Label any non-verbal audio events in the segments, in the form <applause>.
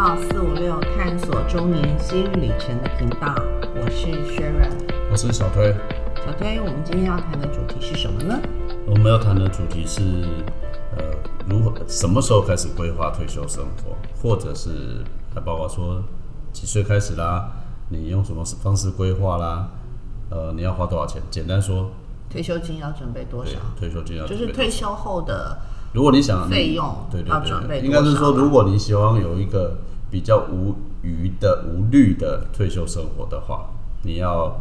到四五六探索中年新旅程的频道，我是 Sharon，我是小推。小推，我们今天要谈的主题是什么呢？我们要谈的主题是，呃，如何什么时候开始规划退休生活，或者是还包括说几岁开始啦，你用什么方式规划啦，呃，你要花多少钱？简单说，退休金要准备多少？退休金要就是退休后的。如果你想费用，对对对，应该是说，如果你希望有一个比较无余的、无虑的退休生活的话，你要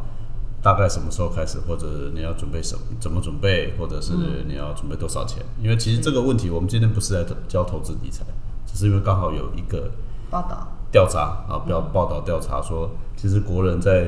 大概什么时候开始，或者你要准备什么？怎么准备，或者是你要准备多少钱？因为其实这个问题，我们今天不是在教投资理财，只是因为刚好有一个报道调查啊，不要报道调查说，其实国人在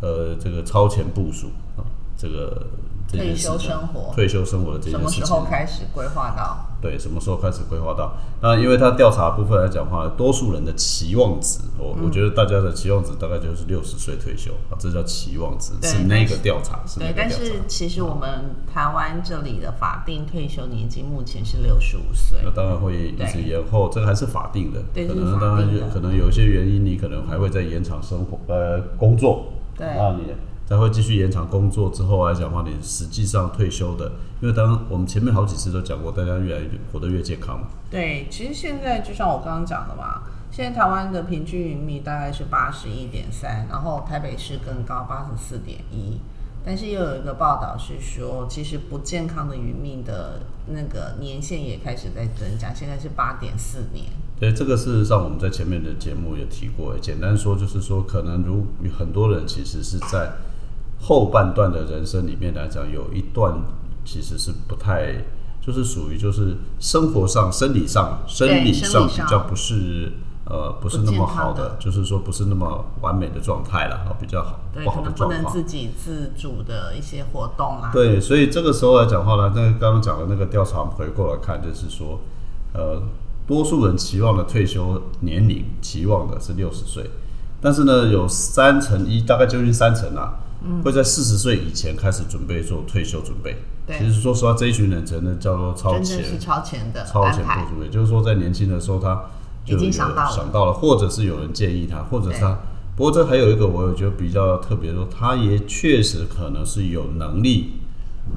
呃这个超前部署啊，这个。退休生活，退休生活的这件事情，什么时候开始规划到？对，什么时候开始规划到？那因为他调查部分来讲的话，多数人的期望值，我我觉得大家的期望值大概就是六十岁退休啊，这叫期望值，是那个调查是。对，但是其实我们台湾这里的法定退休年纪目前是六十五岁，那当然会一直延后，这个还是法定的，可能当然可能有一些原因，你可能还会再延长生活呃工作，对，那你。才会继续延长工作之后来讲话，你实际上退休的，因为当我们前面好几次都讲过，大家越来越活得越健康嘛。对，其实现在就像我刚刚讲的嘛，现在台湾的平均余命大概是八十一点三，然后台北市更高八十四点一。但是又有一个报道是说，其实不健康的余命的那个年限也开始在增加，现在是八点四年。对，这个事实上我们在前面的节目也提过，简单说就是说，可能如很多人其实是在。后半段的人生里面来讲，有一段其实是不太，就是属于就是生活上、生理上、生理上比较不是呃不是那么好的，就是说不是那么完美的状态了，啊，比较好不好的状况。不能自己自主的一些活动啊。对，所以这个时候来讲话呢，那刚刚讲的那个调查回过来看，就是说，呃，多数人期望的退休年龄期望的是六十岁，但是呢，有三成一，大概接近三成啊。会在四十岁以前开始准备做退休准备。其实说实话，这一群人真的叫做超前，是超前的超前部准备。就是说，在年轻的时候，他已经想到了，想到了，或者是有人建议他，或者是他。不过这还有一个，我也觉得比较特别，说他也确实可能是有能力。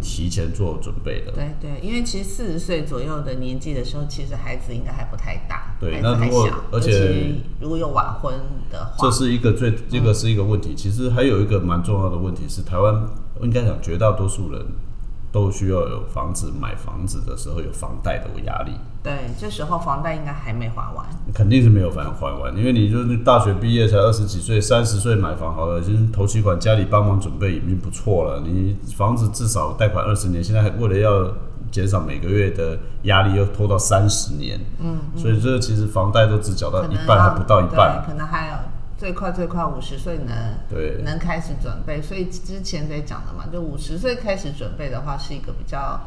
提前做准备的，对对，因为其实四十岁左右的年纪的时候，其实孩子应该还不太大，对，那如果而且如果有晚婚的话，这是一个最这个是一个问题。其实还有一个蛮重要的问题是，台湾应该讲绝大多数人。都需要有房子，买房子的时候有房贷的压力。对，这时候房贷应该还没还完。肯定是没有还还完，因为你就是大学毕业才二十几岁，三十岁买房好了，已经头期款家里帮忙准备已经不错了。你房子至少贷款二十年，现在为了要减少每个月的压力，又拖到三十年。嗯，所以这其实房贷都只缴到一半，还不到一半，可能还有。最快最快五十岁能对能开始准备，所以之前在讲的嘛，就五十岁开始准备的话，是一个比较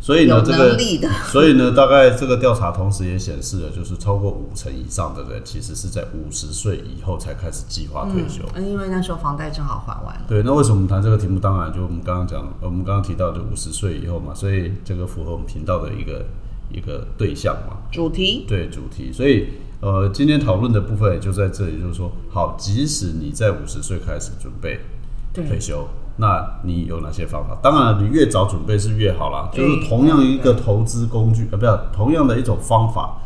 所以呢这个。<laughs> 所以呢，大概这个调查同时也显示了，就是超过五成以上的人，其实是在五十岁以后才开始计划退休。嗯，因为那时候房贷正好还完了。对，那为什么我们谈这个题目？当然就我们刚刚讲，我们刚刚提到就五十岁以后嘛，所以这个符合我们频道的一个一个对象嘛，主题对主题，所以。呃，今天讨论的部分也就在这里，就是说，好，即使你在五十岁开始准备退休，那你有哪些方法？当然，你越早准备是越好啦。就是同样一个投资工具，呃，不要同样的一种方法。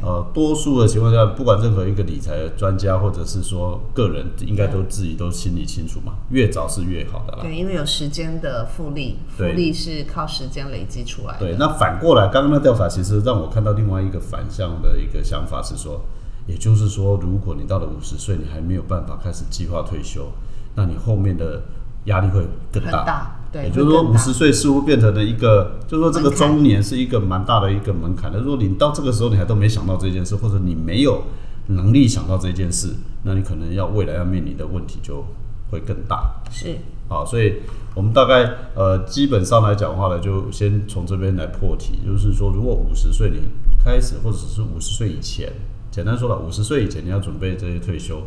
呃，多数的情况下，不管任何一个理财专家或者是说个人，应该都自己都心里清楚嘛。越早是越好的啦。对，因为有时间的复利，复利是靠时间累积出来的。对，那反过来，刚刚那调查其实让我看到另外一个反向的一个想法是说，也就是说，如果你到了五十岁，你还没有办法开始计划退休，那你后面的压力会更大。对也就是说，五十岁似乎变成了一个，就是说这个中年是一个蛮大的一个门槛。那如果你到这个时候你还都没想到这件事，或者你没有能力想到这件事，那你可能要未来要面临的问题就会更大。是，好，所以我们大概呃基本上来讲的话呢，就先从这边来破题，就是说，如果五十岁你开始，或者是五十岁以前，简单说了，五十岁以前你要准备这些退休，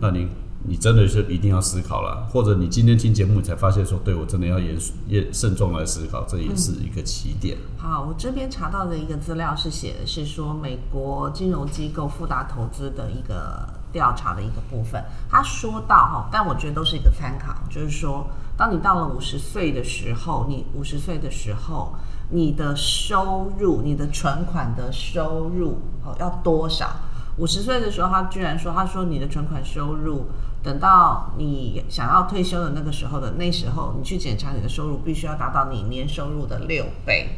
那你你真的是一定要思考了，或者你今天听节目你才发现说，对我真的要严肃、严慎重来思考，这也是一个起点。好，我这边查到的一个资料是写的是说，美国金融机构富达投资的一个调查的一个部分，他说到哈，但我觉得都是一个参考，就是说，当你到了五十岁的时候，你五十岁的时候，你的收入、你的存款的收入，哦，要多少？五十岁的时候，他居然说，他说你的存款收入。等到你想要退休的那个时候的那时候，你去检查你的收入，必须要达到你年收入的六倍。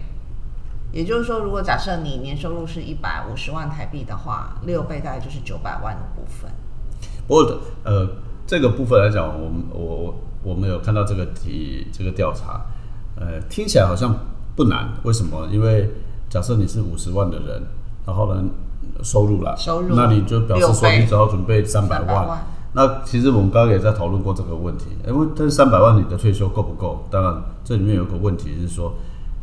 也就是说，如果假设你年收入是一百五十万台币的话，六倍大概就是九百万的部分。不过，呃，这个部分来讲，我们我我我们有看到这个题这个调查，呃，听起来好像不难。为什么？因为假设你是五十万的人，然后呢，收入了，收入，那你就表示说你只要准备三百万。那其实我们刚刚也在讨论过这个问题，因为但是三百万你的退休够不够？当然，这里面有个问题是说，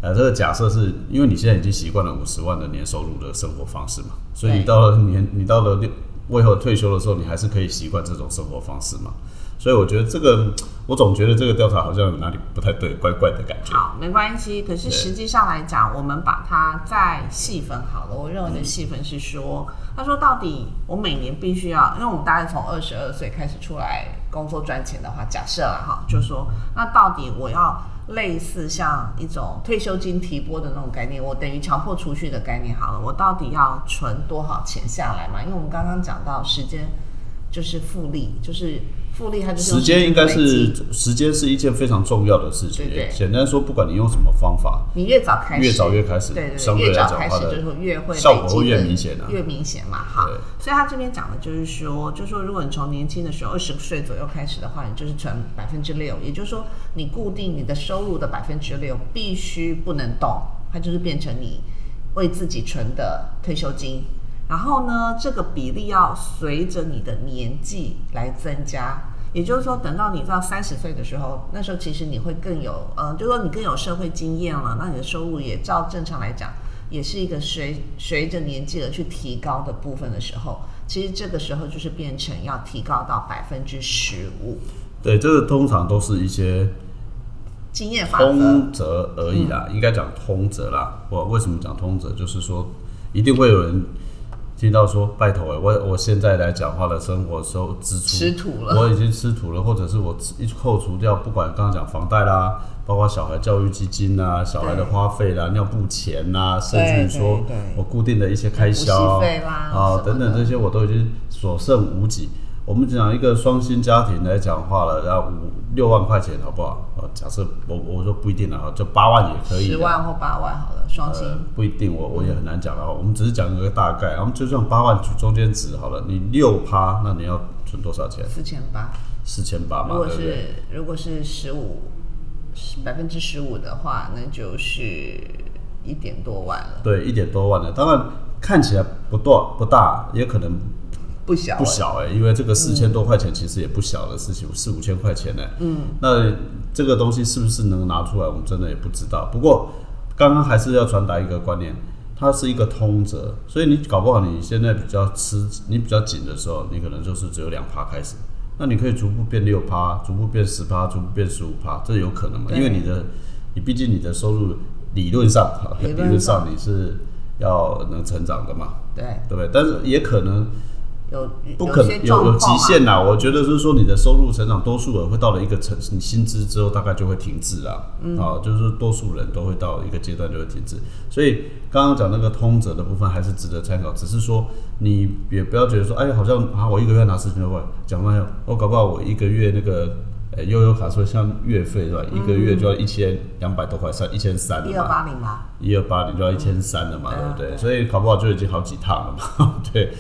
呃，这个假设是因为你现在已经习惯了五十万的年收入的生活方式嘛，所以你到了年你到了六为后退休的时候，你还是可以习惯这种生活方式嘛。所以我觉得这个，我总觉得这个调查好像有哪里不太对，怪怪的感觉。好，没关系。可是实际上来讲，我们把它再细分好了。我认为的细分是说，他说到底我每年必须要，因为我们大概从二十二岁开始出来工作赚钱的话，假设了哈，就说那到底我要类似像一种退休金提拨的那种概念，我等于强迫储蓄的概念好了，我到底要存多少钱下来嘛？因为我们刚刚讲到时间就是复利，就是。复利，它就是时间应该是时间是一件非常重要的事情。对对，简单说，不管你用什么方法，你越早开始，越早越开始，对对，越早开始就是越会效果会越明显啊，越明显嘛。好，所以他这边讲的就是说，就是说，如果你从年轻的时候二十岁左右开始的话，你就是存百分之六，也就是说，你固定你的收入的百分之六必须不能动，它就是变成你为自己存的退休金。然后呢，这个比例要随着你的年纪来增加。也就是说，等到你到三十岁的时候，那时候其实你会更有，嗯，就说你更有社会经验了，那你的收入也照正常来讲，也是一个随随着年纪而去提高的部分的时候，其实这个时候就是变成要提高到百分之十五。对，这个通常都是一些经验法通则而已啦，应该讲通则啦。我为什么讲通则？就是说一定会有人。听到说拜托哎，我我现在来讲话的生活收支出吃土了，我已经吃土了，或者是我一扣除掉，不管刚刚讲房贷啦，包括小孩教育基金呐，小孩的花费啦，尿布钱呐，甚至于说我固定的一些开销啊等等这些，我都已经所剩无几。我们讲一个双薪家庭来讲话了，然后五六万块钱好不好？呃，假设我我说不一定了，就八万也可以，十万或八万好了，双薪不一定，我我也很难讲了。我们只是讲一个大概，我们就算八万中间值好了，你六趴，那你要存多少钱？四千八，四千八嘛。如果是如果是十五百分之十五的话，那就是一点多万了。对，一点多万了，当然看起来不多不大，也可能。不小不小哎，因为这个四千多块钱其实也不小的事情，四五千块钱呢。嗯，那这个东西是不是能拿出来，我们真的也不知道。不过刚刚还是要传达一个观念，它是一个通则，所以你搞不好你现在比较吃，你比较紧的时候，你可能就是只有两趴开始，那你可以逐步变六趴，逐步变十趴，逐步变十五趴，这有可能嘛？因为你的，你毕竟你的收入理论上，理论上你是要能成长的嘛？对，对不对？但是也可能。有不可能有有极限啦！我觉得就是说，你的收入成长，多数人会到了一个成你薪资之后，大概就会停滞啦。啊，就是多数人都会到一个阶段就会停滞。所以刚刚讲那个通则的部分还是值得参考，只是说你也不要觉得说，哎，好像啊，我一个月拿四千多块，讲完有，我搞不好我一个月那个呃悠悠卡说像月费是吧？一个月就要一千两百多块，算一千三了一二八零吧，一二八零就要一千三了嘛，对不对？所以搞不好就已经好几趟了嘛，<laughs> 对，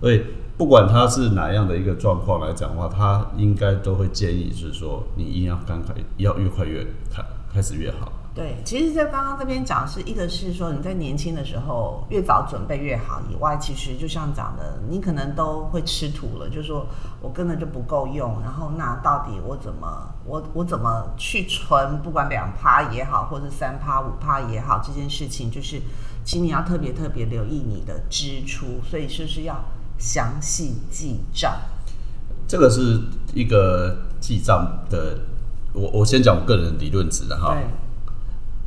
所以。不管他是哪样的一个状况来讲的话，他应该都会建议是说，你一定要刚开，要越快越开开始越好。对，其实，在刚刚这边讲是一个是说你在年轻的时候越早准备越好，以外，其实就像讲的，你可能都会吃土了，就是说我根本就不够用，然后那到底我怎么我我怎么去存，不管两趴也好，或者三趴五趴也好，这件事情就是，请你要特别特别留意你的支出，所以是不是要？详细记账，这个是一个记账的，我我先讲我个人理论值的哈。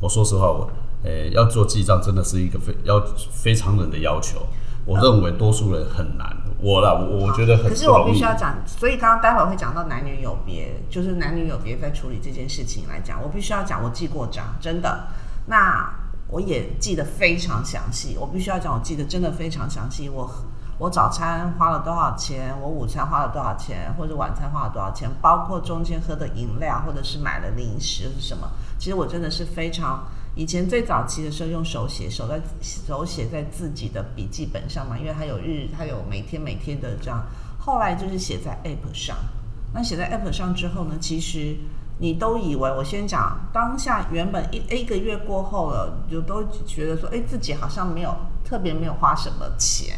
我说实话，我诶要做记账真的是一个非要非常人的要求。我认为多数人很难，我啦，我我觉得很。可是我必须要讲，所以刚刚待会儿会讲到男女有别，就是男女有别在处理这件事情来讲，我必须要讲，我记过账，真的。那我也记得非常详细，我必须要讲，我记得真的非常详细。我我早餐花了多少钱，我午餐花了多少钱，或者晚餐花了多少钱，包括中间喝的饮料或者是买的零食是什么，其实我真的是非常。以前最早期的时候用手写，手在手写在自己的笔记本上嘛，因为它有日，它有每天每天的这样。后来就是写在 App 上，那写在 App 上之后呢，其实你都以为我先讲当下原本一一个月过后了，就都觉得说，哎，自己好像没有特别没有花什么钱。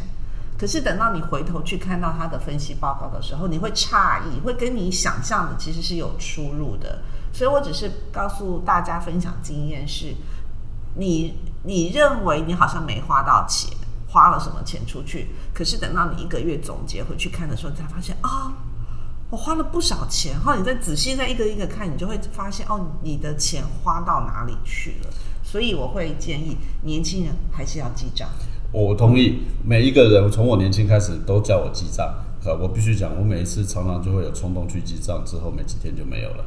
可是等到你回头去看到他的分析报告的时候，你会诧异，会跟你想象的其实是有出入的。所以我只是告诉大家分享经验是。你你认为你好像没花到钱，花了什么钱出去？可是等到你一个月总结回去看的时候，才发现啊，我花了不少钱。然后你再仔细再一个一个看，你就会发现哦，你的钱花到哪里去了。所以我会建议年轻人还是要记账。我同意，每一个人从我年轻开始都叫我记账。啊，我必须讲，我每一次常常就会有冲动去记账，之后没几天就没有了。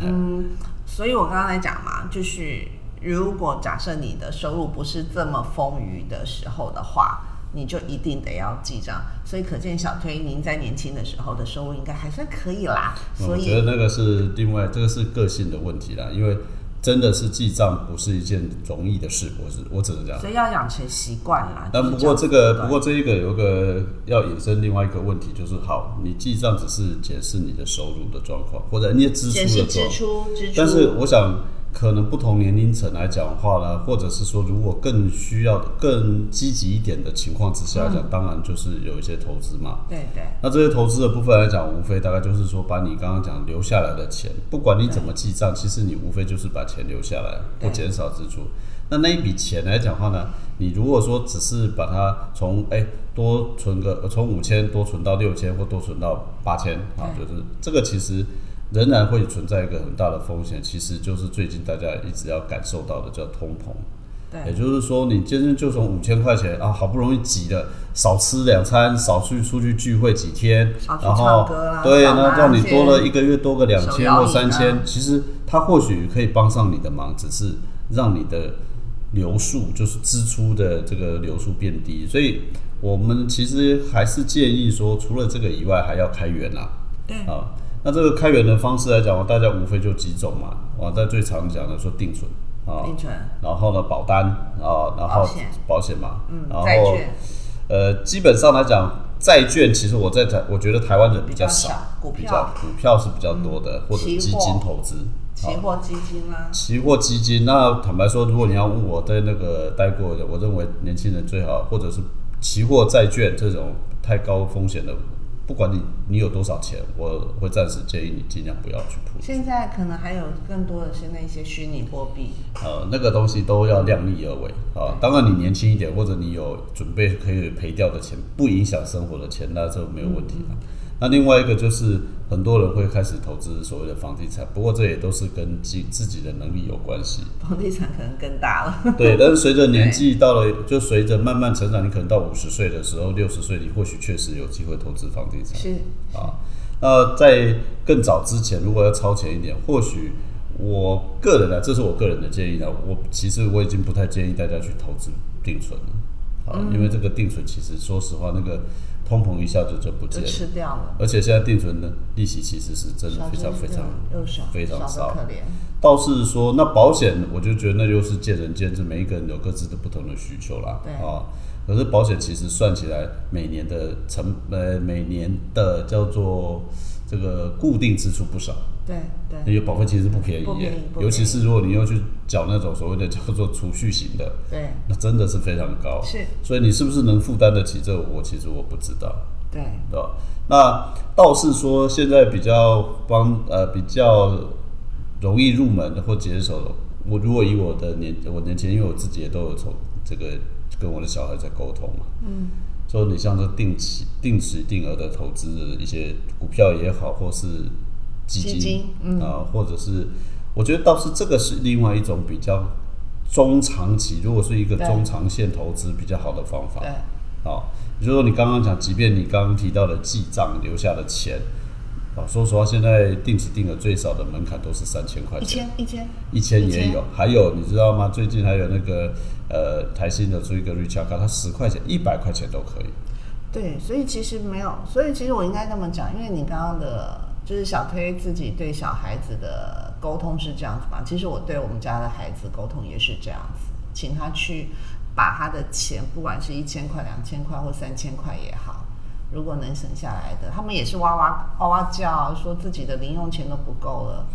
嗯，所以我刚刚在讲嘛，就是。如果假设你的收入不是这么丰裕的时候的话，你就一定得要记账。所以可见小推您在年轻的时候的收入应该还算可以啦。所以我觉得那个是另外，这个是个性的问题啦。因为真的是记账不是一件容易的事，我是我只能这样。所以要养成习惯啦。但不过这个，不过这一个有个要引申另外一个问题，就是好，你记账只是解释你的收入的状况，或者你的支出的状况。支出支出。但是我想。可能不同年龄层来讲话呢，或者是说，如果更需要、更积极一点的情况之下讲，当然就是有一些投资嘛。对对。那这些投资的部分来讲，无非大概就是说，把你刚刚讲留下来的钱，不管你怎么记账，其实你无非就是把钱留下来，不减少支出。那那一笔钱来讲话呢，你如果说只是把它从哎多存个从五千多存到六千，或多存到八千啊，就是这个其实。仍然会存在一个很大的风险，其实就是最近大家一直要感受到的叫通膨。对，也就是说，你今天就从五千块钱啊，好不容易挤的少吃两餐，少去出去聚会几天，然后对，那让你多了一个月多个两千或三千，其实它或许可以帮上你的忙，只是让你的流速就是支出的这个流速变低。所以我们其实还是建议说，除了这个以外，还要开源啦。对啊。那这个开源的方式来讲，大家无非就几种嘛。我在最常讲的说定存啊，定存，然后呢保单啊，然后保险嘛，嗯，然后呃，基本上来讲，债券其实我在台，我觉得台湾人比较少，股票股票是比较多的，或者基金投资，期货基金啦，期货基金。那坦白说，如果你要问我在那个待过的，我认为年轻人最好，或者是期货债券这种太高风险的。不管你你有多少钱，我会暂时建议你尽量不要去铺。现在可能还有更多的是那些虚拟货币。呃，那个东西都要量力而为啊。当然，你年轻一点，或者你有准备可以赔掉的钱，不影响生活的钱，那就没有问题了。那另外一个就是很多人会开始投资所谓的房地产，不过这也都是跟自自己的能力有关系。房地产可能更大了。对，但是随着 <laughs> 年纪到了，就随着慢慢成长，你可能到五十岁的时候、六十岁，你或许确实有机会投资房地产。是啊，那在更早之前，如果要超前一点，或许我个人呢，这是我个人的建议呢。我其实我已经不太建议大家去投资定存了。啊，因为这个定存其实说实话，那个通膨一下子就不见了，吃掉了。而且现在定存的利息其实是真的非常非常非常少，可怜。倒是说，那保险我就觉得那就是见仁见智，每一个人有各自的不同的需求啦。啊，可是保险其实算起来，每年的成呃每年的叫做这个固定支出不少。对对，因为保费其实不便宜，尤其是如果你要去缴那种所谓的叫做储蓄型的，对，那真的是非常高。是，所以你是不是能负担得起这？我其实我不知道。对，对吧？那倒是说现在比较帮呃比较容易入门的或接手的，我如果以我的年我年前，因为我自己也都有从这个跟我的小孩在沟通嘛，嗯，说你像这定期、定时定额的投资一些股票也好，或是基基金金嗯啊、或者是我觉得倒是这个是另外一种比较中长期，如果是一个中长线投资比较好的方法。对，好，也就是说你刚刚讲，即便你刚刚提到的记账留下的钱，啊，说实话，现在定期定额最少的门槛都是三千块一钱，千一千，一千一千也有，还有你知道吗？最近还有那个呃台新的出一个 Richard 卡，它十块钱、一百块钱都可以。对，所以其实没有，所以其实我应该这么讲，因为你刚刚的，就是小推自己对小孩子的沟通是这样子嘛，其实我对我们家的孩子沟通也是这样子，请他去把他的钱，不管是一千块、两千块或三千块也好，如果能省下来的，他们也是哇哇哇哇叫，说自己的零用钱都不够了，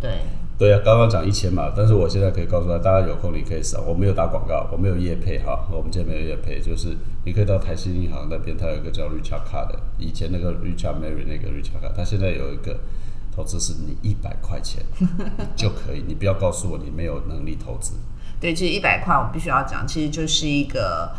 对，对啊，刚刚讲一千嘛，但是我现在可以告诉他，大家有空你可以扫，我没有打广告，我没有业配哈，我们今天没有业配，就是你可以到台新银行那边，它有一个叫 Richard 卡的，以前那个 Richard Mary 那个 Richard 卡，它现在有一个投资是你一百块钱 <laughs> 就可以，你不要告诉我你没有能力投资。对，其实一百块我必须要讲，其实就是一个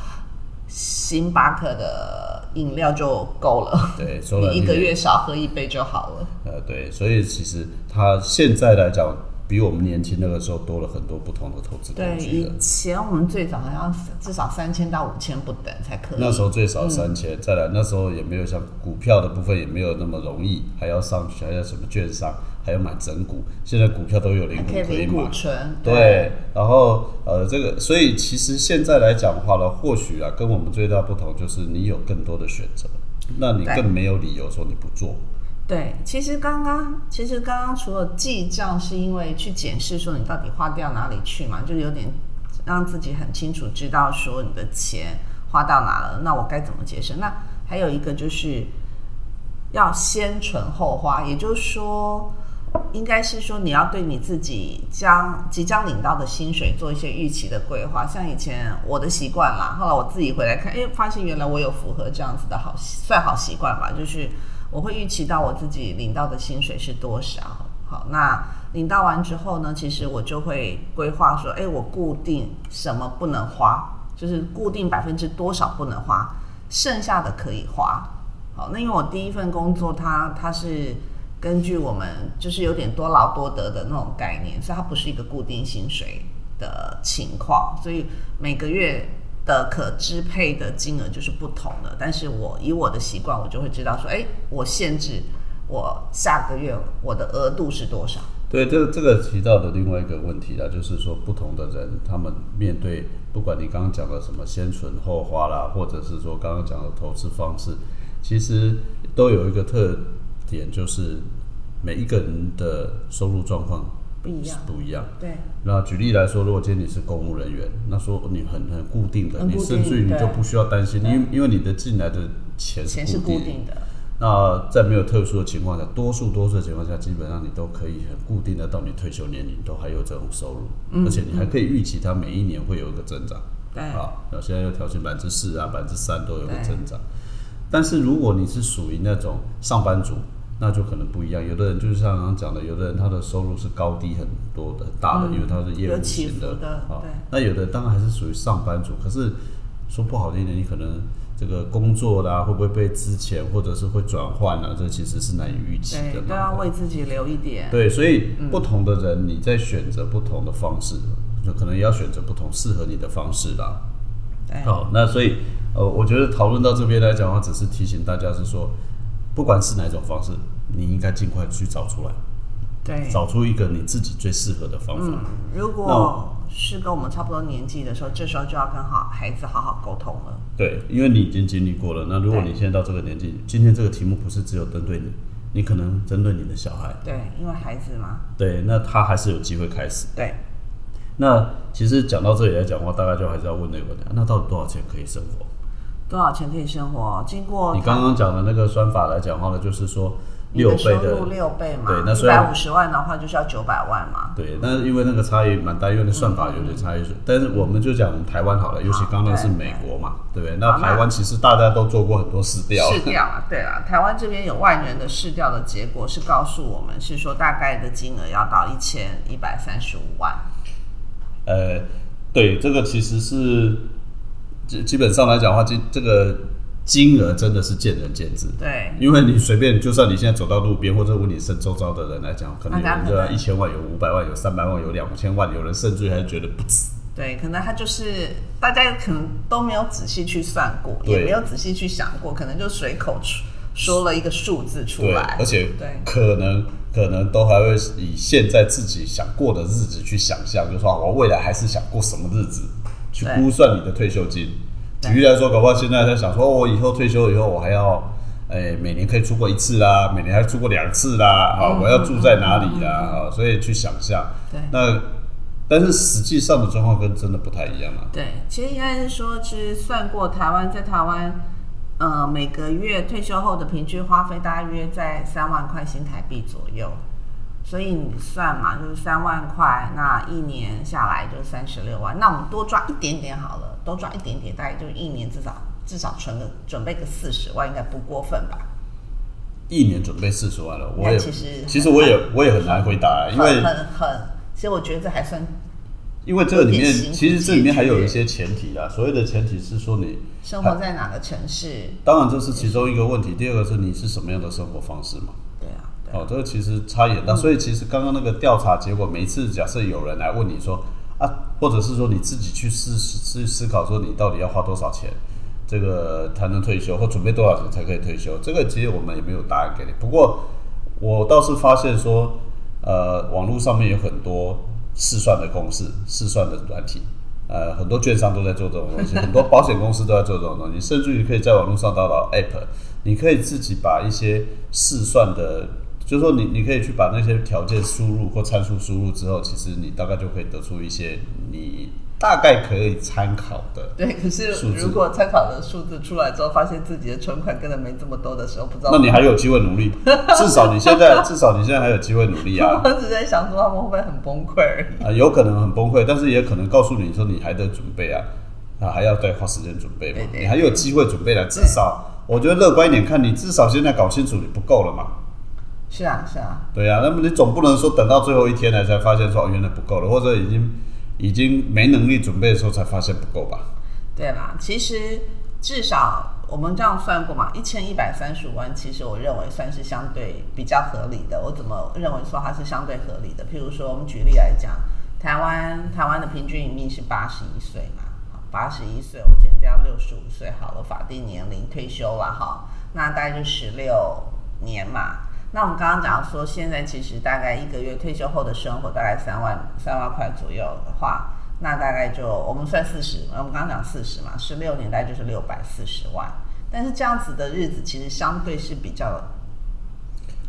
星巴克的饮料就够了。对，说了你一个月少喝一杯就好了。呃，对，所以其实他现在来讲，比我们年轻那个时候多了很多不同的投资工对，具对以。前我们最早好像至少三千到五千不等才可以。那时候最少三千、再来那时候也没有像股票的部分也没有那么容易，还要上去，还要什么券商，还要买整股。现在股票都有零股还可以买。对，然后呃，这个，所以其实现在来讲的话呢，或许啊，跟我们最大不同就是你有更多的选择，那你更没有理由说你不做。对，其实刚刚其实刚刚除了记账，是因为去检视说你到底花掉哪里去嘛，就有点让自己很清楚知道说你的钱花到哪了，那我该怎么节省？那还有一个就是要先存后花，也就是说，应该是说你要对你自己将即将领到的薪水做一些预期的规划。像以前我的习惯啦，后来我自己回来看，哎，发现原来我有符合这样子的好算好习惯吧，就是我会预期到我自己领到的薪水是多少。好，那领到完之后呢，其实我就会规划说，哎，我固定什么不能花，就是固定百分之多少不能花，剩下的可以花。好，那因为我第一份工作它，它是根据我们就是有点多劳多得的那种概念，所以它不是一个固定薪水的情况，所以每个月的可支配的金额就是不同的。但是我以我的习惯，我就会知道说，哎，我限制我下个月我的额度是多少。对，这这个提到的另外一个问题啦，就是说不同的人，他们面对不管你刚刚讲的什么先存后花啦，或者是说刚刚讲的投资方式，其实都有一个特点，就是每一个人的收入状况不一样，不一样。对那举例来说，如果今天你是公务人员，那说你很很固定的，你甚至于你就不需要担心，因为因为你的进来的钱钱是是固定的。固定的，那在没有特殊的情况下，多数多数的情况下，基本上你都可以很固定的到你退休年龄都还有这种收入，嗯而且你还可以预期它每一年会有一个增长。对啊，那现在又调薪百分之四啊，百分之三都有个增长。但是如果你是属于那种上班族，那就可能不一样。有的人就是像刚刚讲的，有的人他的收入是高低很多的、很大的，嗯因为他是业务型伏的啊对。那有的人当然还是属于上班族，可是说不好听一点，你可能这个工作啦、会不会被之前，或者是会转换啊，这其实是难以预期的对，嘛。都要为自己留一点。对，所以不同的人，你在选择不同的方式，就可能也要选择不同适合你的方式啦。对好，那所以呃，我觉得讨论到这边来讲的话，只是提醒大家是说，不管是哪种方式，你应该尽快去找出来，对，找出一个你自己最适合的方法。嗯，如果是跟我们差不多年纪的时候，这时候就要跟好孩子好好沟通了。对，因为你已经经历过了。那如果你现在到这个年纪，今天这个题目不是只有针对你，你可能针对你的小孩，对，因为孩子嘛，对，那他还是有机会开始。对，那其实讲到这里来讲的话，大概就还是要问那个问题：那到底多少钱可以生活？多少钱可以生活？经过你刚刚讲的那个算法来讲的话呢，就是说六倍你的六倍嘛，对那一百五十万的话就是要九百万嘛。对，但是因为那个差异蛮大，因为那算法有点差异。但是我们就讲台湾好了，尤其刚刚是美国嘛，对不对？那台湾其实大家都做过很多试调，试调啊，对啊，台湾这边有万人的试调的结果是告诉我们是说大概的金额要到一千一百三十五万。呃，对，这个其实是基基本上来讲的话，这这个金额真的是见仁见智。对，因为你随便，就算你现在走到路边，或者问你身周遭的人来讲，可能有人一千万，有五百万，有三百万，有两千万，有人甚至于还觉得不止。对，可能他就是大家可能都没有仔细去算过，对。也没有仔细去想过，可能就随口说说了一个数字出对，来，而且对。可能可能都还会以现在自己想过的日子去想象，就说啊我未来还是想过什么日子，去估算你的退休金。对举例来说，搞不好现在在想说，哦我以后退休以后，我还要。哎，每年可以出国一次啦，每年还要出国两次啦，啊、嗯我要住在哪里啦，啊、所以去想象。对那但是实际上的状况跟真的不太一样啊。对，其实应该是说，其实算过台湾在台湾，呃，每个月退休后的平均花费大约在三万块新台币左右，所以你算嘛，就是三万块，那一年下来就三十六万。那我们多抓一点点好了，多抓一点点，大概就一年至少至少存个准备个四十万，应该不过分吧？一年准备四十万了，我也其实其实我也我也很难回答，因为很很很，其实我觉得这还算因为这里面其实这里面还有一些前提啦。所谓的前提是说你生活在哪个城市？当然这是其中一个问题，第二个是你是什么样的生活方式嘛。哦，这个其实差异很大，所以其实刚刚那个调查结果，每一次假设有人来问你说啊，或者是说你自己去思思思考说你到底要花多少钱，这个才能退休，或准备多少钱才可以退休，这个其实我们也没有答案给你。不过我倒是发现说，呃，网络上面有很多试算的公式、试算的软体。呃，很多券商都在做这种东西，很多保险公司都在做这种东西，甚至于可以在网络上找到 App，你可以自己把一些试算的，就是说你你可以去把那些条件输入或参数输入之后，其实你大概就可以得出一些你大概可以参考的。对，可是如果参考的数字出来之后，发现自己的存款根本没这么多的时候，不知道。<laughs> 那你还有机会努力，<laughs> 至少你现在至少你现在还有机会努力啊。我只是在想说他们会不会很崩溃而已。啊，有可能很崩溃，但是也可能告诉你说你还得准备啊，啊还要再花时间准备嘛对，对你还有机会准备的，至少我觉得乐观一点看，你至少现在搞清楚你不够了嘛。是啊，是啊，对呀、那么你总不能说等到最后一天了才发现说哦原来不够了，或者已经已经没能力准备的时候才发现不够吧？对啦。其实至少我们这样算过嘛，一千一百三十五万，其实我认为算是相对比较合理的。我怎么认为说它是相对合理的？譬如说，我们举例来讲，台湾台湾的平均寿命是八十一岁嘛，八十一岁我减掉六十五岁好了，法定年龄退休了哈，那大概就十六年嘛。那我们刚刚讲说，现在其实大概一个月退休后的生活大概三万三万块左右的话，那大概就我们算四十，我们刚刚讲四十嘛，十六年代就是六百四十万。但是这样子的日子其实相对是比较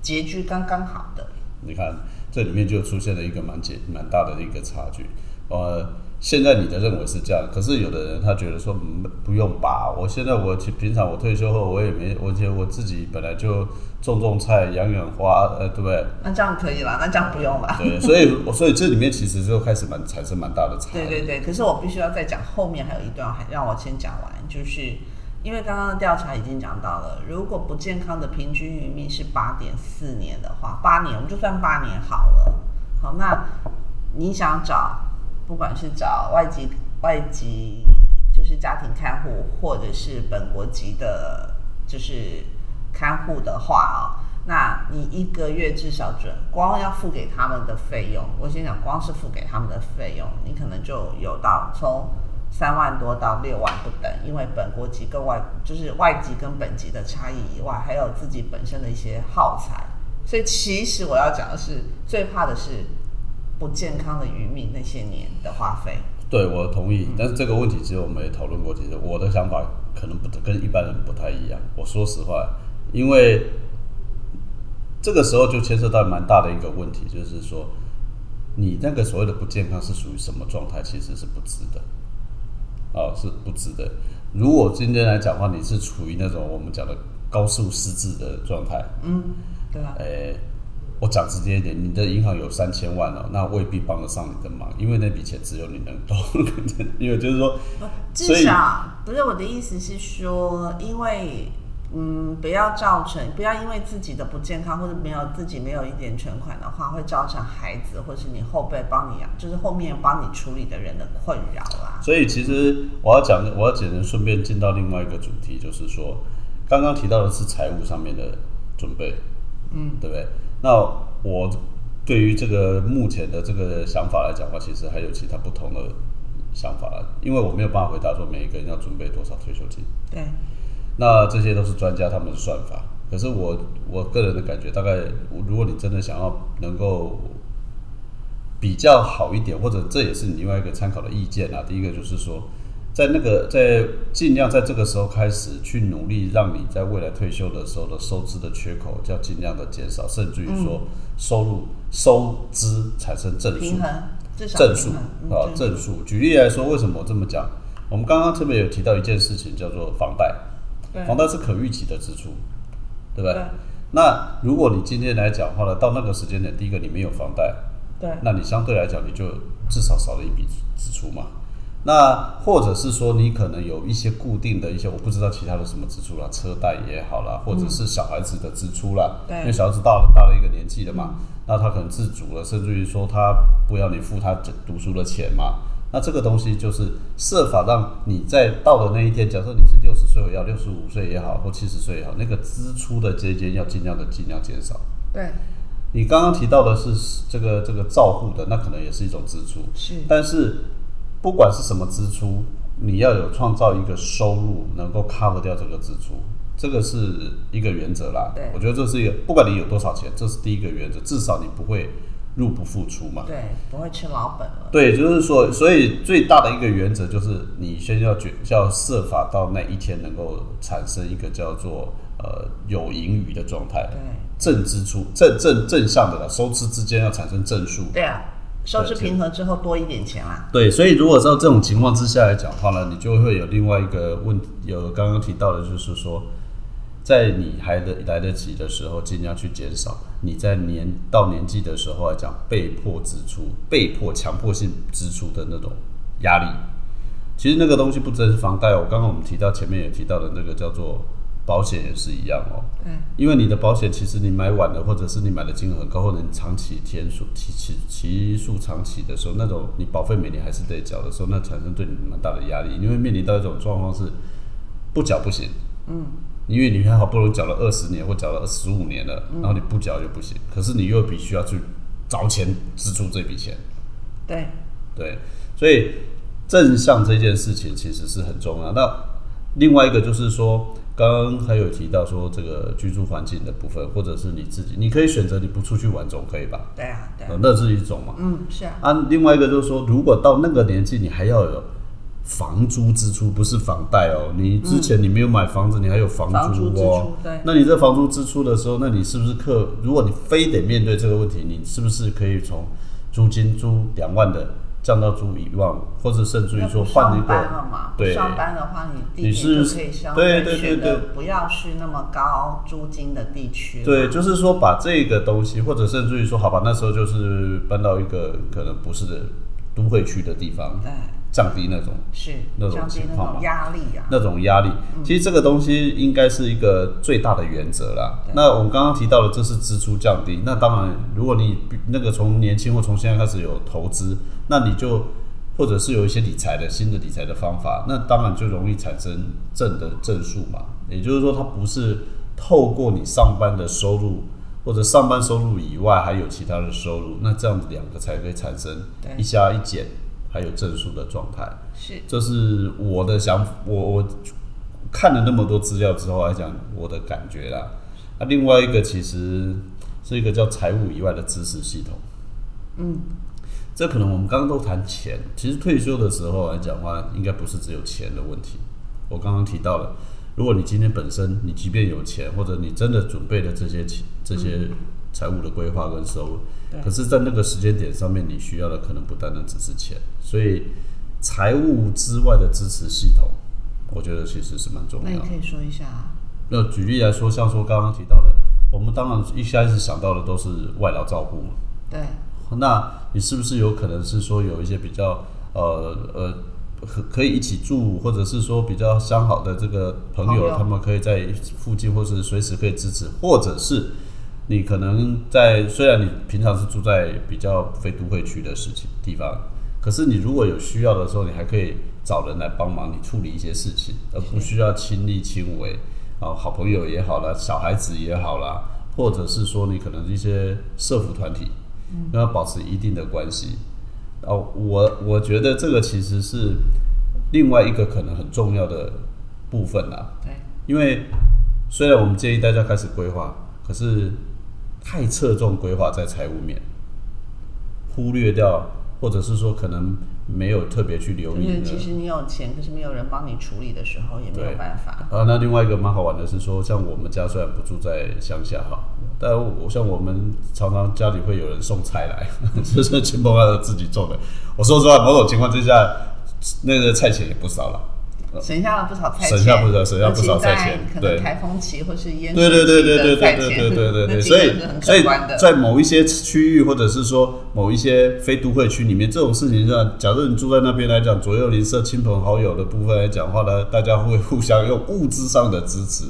拮据刚刚好的。你看这里面就出现了一个蛮结蛮大的一个差距。呃，现在你的认为是这样，可是有的人他觉得说，嗯，不用吧，我现在我其平常我退休后我也没，我觉得我自己本来就种种菜、养养花，呃，对不对？那这样可以了，那这样不用了。对，所以所以这里面其实就开始蛮产生蛮大的差异。对对对，可是我必须要再讲后面还有一段，还让我先讲完，就是因为刚刚的调查已经讲到了，如果不健康的平均余命是八点四年的话，八年我们就算八年好了。好，那你想找，不管是找外籍外籍就是家庭看护，或者是本国籍的，就是看护的话哦，那你一个月至少准光要付给他们的费用，我先讲光是付给他们的费用，你可能就有到从三万多到六万不等，因为本国籍跟外就是外籍跟本籍的差异以外，还有自己本身的一些耗材，所以其实我要讲的是，最怕的是不健康的渔民那些年的花费。对，我同意。但是这个问题其实我们也讨论过，其实我的想法可能不跟一般人不太一样。我说实话，因为这个时候就牵涉到蛮大的一个问题，就是说你那个所谓的不健康是属于什么状态，其实是不值的。哦，是不值得。如果今天来讲的话，你是处于那种我们讲的高速失智的状态，嗯，对吧？诶、我讲直接一点，你的银行有三千万哦，那未必帮得上你的忙，因为那笔钱只有你能动。<laughs> 因为就是说，所至以少不是我的意思是说，因为嗯，不要造成，不要因为自己的不健康或者没有自己没有一点存款的话，会造成孩子或是你后辈帮你养，就是后面帮你处理的人的困扰啦。所以其实我要讲，我要简单顺便进到另外一个主题，就是说，刚刚提到的是财务上面的准备，嗯，对不对？那我对于这个目前的这个想法来讲的话，其实还有其他不同的想法了，因为我没有办法回答说每一个人要准备多少退休金。对。那这些都是专家他们的算法，可是我我个人的感觉，大概如果你真的想要能够比较好一点，或者这也是你另外一个参考的意见啊。第一个就是说，在那个在尽量在这个时候开始去努力，让你在未来退休的时候的收支的缺口要尽量的减少，甚至于说收入收支产生正数，正数啊正数。举例来说，为什么我这么讲？我们刚刚特别有提到一件事情，叫做房贷。房贷是可预期的支出，对不对？那如果你今天来讲话呢，到那个时间点，第一个你没有房贷，对，那你相对来讲你就至少少了一笔支出嘛。那或者是说你可能有一些固定的一些，我不知道其他的什么支出啦，车贷也好啦，或者是小孩子的支出啦，因为小孩子到了大了一个年纪了嘛，那他可能自主了，甚至于说他不要你付他读书的钱嘛。那这个东西就是设法让你在到的那一天，假设你是六十岁也要六十五岁也好，或七十岁也好，那个支出的阶间要尽量的尽量减少。对，你刚刚提到的是这个这个照护的，那可能也是一种支出。是，但是不管是什么支出，你要有创造一个收入能够 cover 掉这个支出，这个是一个原则啦。对，我觉得这是一个，不管你有多少钱，这是第一个原则，至少你不会。入不敷出嘛？对，不会吃老本了。对，就是说，所以最大的一个原则就是，你先要决，要设法到那一天能够产生一个叫做呃有盈余的状态。对，正支出正正正向的了，收支之间要产生正数。对啊，收支平衡之后多一点钱啦。对，所以如果照这种情况之下来讲话呢，你就会有另外一个问，有刚刚提到的就是说。在你还得来得及的时候，尽量去减少你在年到年纪的时候来讲被迫支出、被迫强迫性支出的那种压力。其实那个东西不只是房贷，我刚刚我们提到前面也提到的那个叫做保险也是一样哦。嗯。因为你的保险其实你买晚了，或者是你买的金额很高，或者你长期天数期期期数长期的时候，那种你保费每年还是得缴的时候，那产生对你蛮大的压力。因为面临到一种状况是不缴不行。嗯。因为你还好不容易缴了二十年或缴了十五年了，然后你不缴就不行。可是你又必须要去找钱支出这笔钱。对对，所以正向这件事情其实是很重要。那另外一个就是说，刚刚还有提到说这个居住环境的部分，或者是你自己，你可以选择你不出去玩总可以吧？对啊，对，那是一种嘛。嗯，是啊。啊，另外一个就是说，如果到那个年纪，你还要有。房租支出不是房贷哦，你之前你没有买房子，你还有房租哦。对，那你这房租支出的时候，那你是不是克？如果你非得面对这个问题，你是不是可以从租金租两万的降到租一万，或者甚至于说换一个？对，上班的话，你地点就可以相对选择不要去那么高租金的地区。对，就是说把这个东西，或者甚至于说，好吧，那时候就是搬到一个可能不是都会区的地方。对。降低那种是那种情况嘛？压力啊，那种压力，其实这个东西应该是一个最大的原则啦。那我们刚刚提到的，这是支出降低。那当然，如果你那个从年轻或从现在开始有投资，那你就或者是有一些理财的新的理财的方法，那当然就容易产生正的正数嘛。也就是说，它不是透过你上班的收入或者上班收入以外还有其他的收入，那这样子两个才可以产生一加一减。还有正数的状态，是，这是我的想，我我看了那么多资料之后来讲，我的感觉啦。那另外一个其实是一个叫财务以外的知识系统，嗯，这可能我们刚刚都谈钱，其实退休的时候来讲话，应该不是只有钱的问题。我刚刚提到了，如果你今天本身你即便有钱，或者你真的准备了这些钱，这些财务的规划跟收入。可是，在那个时间点上面，你需要的可能不单单只是钱，所以财务之外的支持系统，我觉得其实是蛮重要。那你可以说一下啊？那举例来说，像说刚刚提到的，我们当然一开始想到的都是外劳照顾嘛。对。那你是不是有可能是说有一些比较呃呃可可以一起住，或者是说比较相好的这个朋友，他们可以在附近，或是随时可以支持，或者是你可能在虽然你平常是住在比较非都会区的事情地方，可是你如果有需要的时候，你还可以找人来帮忙你处理一些事情，而不需要亲力亲为啊，好朋友也好啦，小孩子也好啦，或者是说你可能一些社服团体，跟他保持一定的关系。哦，我我觉得这个其实是另外一个可能很重要的部分啦。对，因为虽然我们建议大家开始规划，可是太侧重规划在财务面，忽略掉，或者是说可能没有特别去留就是意。其实你有钱，可是没有人帮你处理的时候，也没有办法。啊，那另外一个蛮好玩的是说，像我们家虽然不住在乡下哈，但我像我们常常家里会有人送菜来，<laughs> 就是亲朋好友自己种的。我说实话，某种情况之下，那个菜钱也不少了。省下了不少菜钱，省下不少省下不少菜钱对能台风期或是淹对对对对对对水期的菜对钱对对对对，那金所以额是很所以可观的。在某一些区域，或者是说某一些非都会区里面，这种事情上，假如你住在那边来讲，左右邻舍、亲朋好友的部分来讲的话呢，大家会互相用物质上的支持，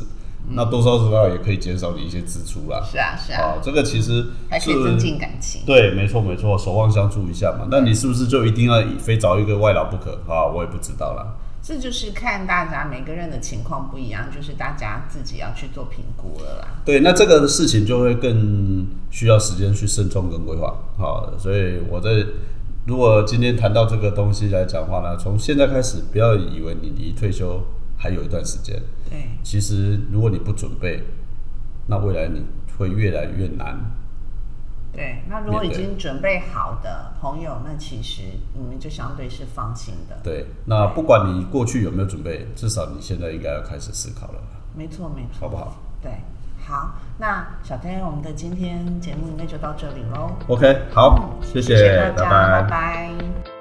那多多少少也可以减少你一些支出啦。是啊是啊，啊，这个其实还可以增进感情。对，没错没错，守望相助一下嘛。那你是不是就一定要非找一个外劳不可啊？我也不知道啦。这就是看大家每个人的情况不一样，就是大家自己要去做评估了啦。对，那这个事情就会更需要时间去慎重跟规划。好，所以我在如果今天谈到这个东西来讲话呢，从现在开始，不要以为你离退休还有一段时间。对，其实如果你不准备，那未来你会越来越难。对，那如果已经准备好的朋友，那其实你们就相对是放心的。对，那不管你过去有没有准备，至少你现在应该要开始思考了，没错没错，好不好对，好，那小天，我们的今天节目应该就到这里喽。？OK，好，谢谢大家，拜拜拜拜